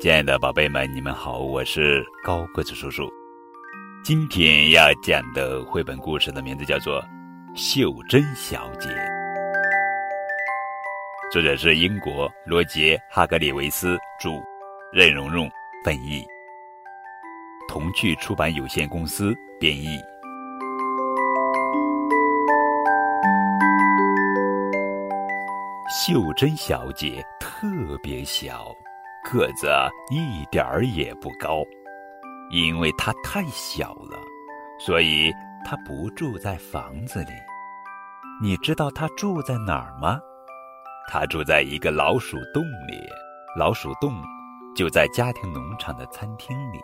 亲爱的宝贝们，你们好，我是高个子叔叔。今天要讲的绘本故事的名字叫做《袖珍小姐》，作者是英国罗杰·哈格里维斯著，任蓉蓉翻译，童趣出版有限公司编译。袖珍小姐特别小。个子一点儿也不高，因为它太小了，所以它不住在房子里。你知道它住在哪儿吗？它住在一个老鼠洞里。老鼠洞就在家庭农场的餐厅里。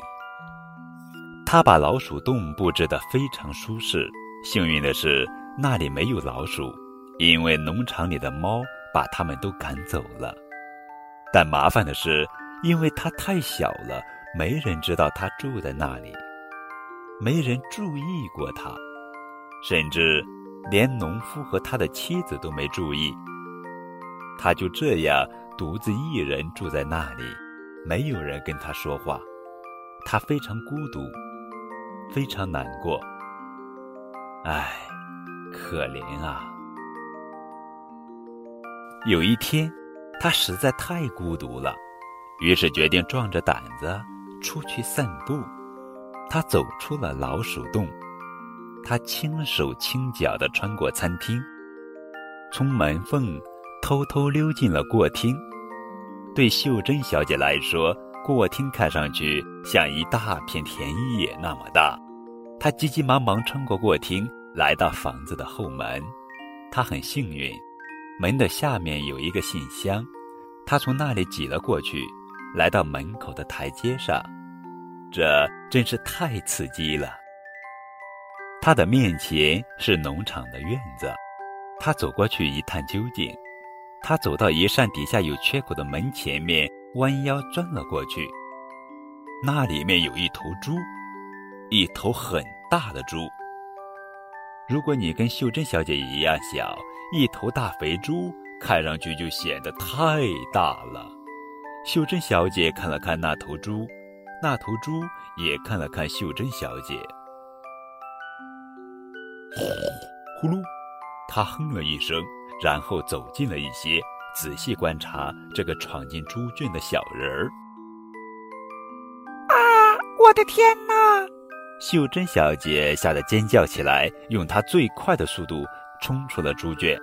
他把老鼠洞布置得非常舒适。幸运的是，那里没有老鼠，因为农场里的猫把它们都赶走了。但麻烦的是，因为它太小了，没人知道它住在那里，没人注意过它，甚至连农夫和他的妻子都没注意。他就这样独自一人住在那里，没有人跟他说话，他非常孤独，非常难过。唉，可怜啊！有一天。他实在太孤独了，于是决定壮着胆子出去散步。他走出了老鼠洞，他轻手轻脚地穿过餐厅，从门缝偷偷溜进了过厅。对秀珍小姐来说，过厅看上去像一大片田野那么大。她急急忙忙穿过过厅，来到房子的后门。她很幸运。门的下面有一个信箱，他从那里挤了过去，来到门口的台阶上。这真是太刺激了。他的面前是农场的院子，他走过去一探究竟。他走到一扇底下有缺口的门前面，弯腰钻了过去。那里面有一头猪，一头很大的猪。如果你跟秀珍小姐一样小，一头大肥猪看上去就显得太大了。秀珍小姐看了看那头猪，那头猪也看了看秀珍小姐。呼噜，她哼了一声，然后走近了一些，仔细观察这个闯进猪圈的小人儿。啊，我的天哪！秀珍小姐吓得尖叫起来，用她最快的速度冲出了猪圈。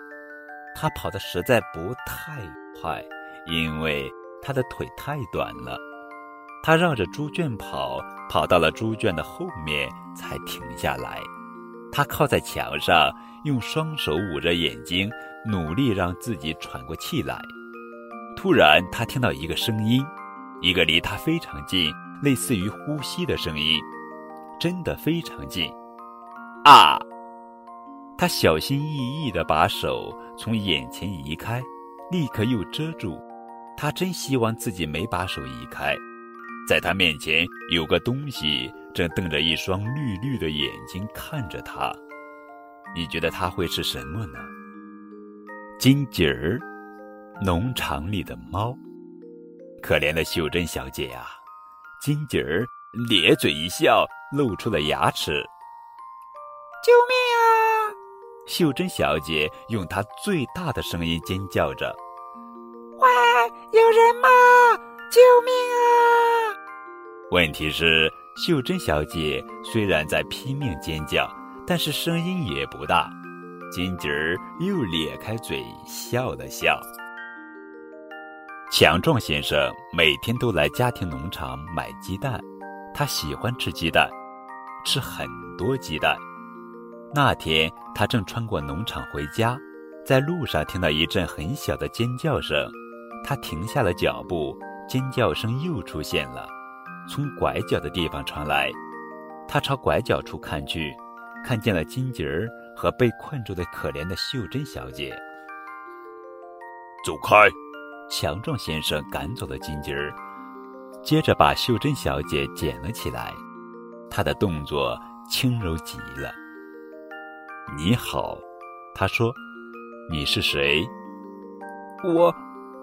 他跑得实在不太快，因为他的腿太短了。他绕着猪圈跑，跑到了猪圈的后面才停下来。他靠在墙上，用双手捂着眼睛，努力让自己喘过气来。突然，他听到一个声音，一个离他非常近，类似于呼吸的声音。真的非常近，啊！他小心翼翼地把手从眼前移开，立刻又遮住。他真希望自己没把手移开。在他面前有个东西，正瞪着一双绿绿的眼睛看着他。你觉得他会是什么呢？金吉儿，农场里的猫。可怜的秀珍小姐呀，金吉儿咧嘴一笑。露出了牙齿！救命啊！秀珍小姐用她最大的声音尖叫着：“喂，有人吗？救命啊！”问题是，秀珍小姐虽然在拼命尖叫，但是声音也不大。金吉儿又咧开嘴笑了笑。强壮先生每天都来家庭农场买鸡蛋，他喜欢吃鸡蛋。吃很多鸡蛋。那天，他正穿过农场回家，在路上听到一阵很小的尖叫声，他停下了脚步，尖叫声又出现了，从拐角的地方传来。他朝拐角处看去，看见了金吉儿和被困住的可怜的秀珍小姐。走开！强壮先生赶走了金吉儿，接着把秀珍小姐捡了起来。他的动作轻柔极了。你好，他说：“你是谁？”我，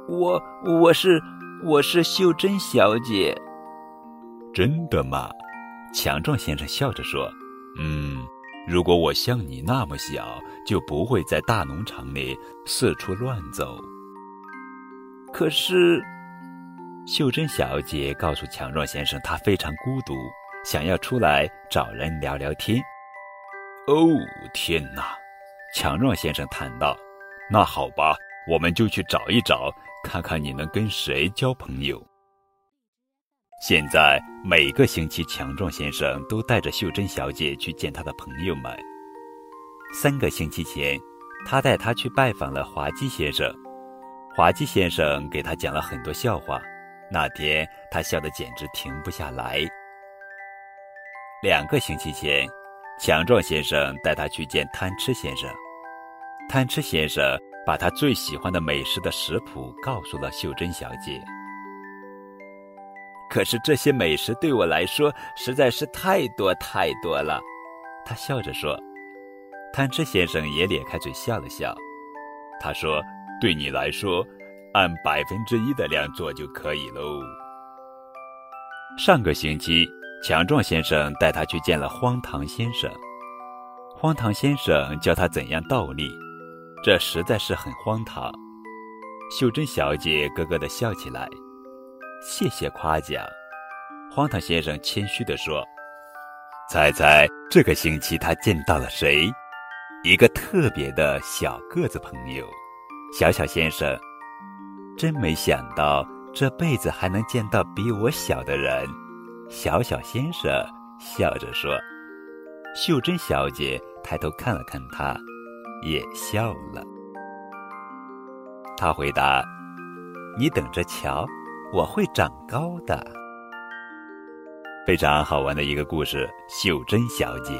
我，我是我是秀珍小姐。”“真的吗？”强壮先生笑着说。“嗯，如果我像你那么小，就不会在大农场里四处乱走。”可是，秀珍小姐告诉强壮先生，她非常孤独，想要出来找人聊聊天。哦，天哪！强壮先生叹道：“那好吧，我们就去找一找，看看你能跟谁交朋友。”现在每个星期，强壮先生都带着秀珍小姐去见他的朋友们。三个星期前，他带她去拜访了滑稽先生。滑稽先生给他讲了很多笑话，那天他笑得简直停不下来。两个星期前，强壮先生带他去见贪吃先生，贪吃先生把他最喜欢的美食的食谱告诉了秀珍小姐。可是这些美食对我来说实在是太多太多了，他笑着说。贪吃先生也咧开嘴笑了笑，他说。对你来说，按百分之一的量做就可以喽。上个星期，强壮先生带他去见了荒唐先生。荒唐先生教他怎样倒立，这实在是很荒唐。秀珍小姐咯咯的笑起来。谢谢夸奖，荒唐先生谦虚地说：“猜猜这个星期他见到了谁？一个特别的小个子朋友。”小小先生，真没想到这辈子还能见到比我小的人。小小先生笑着说：“秀珍小姐抬头看了看他，也笑了。”他回答：“你等着瞧，我会长高的。”非常好玩的一个故事，秀珍小姐。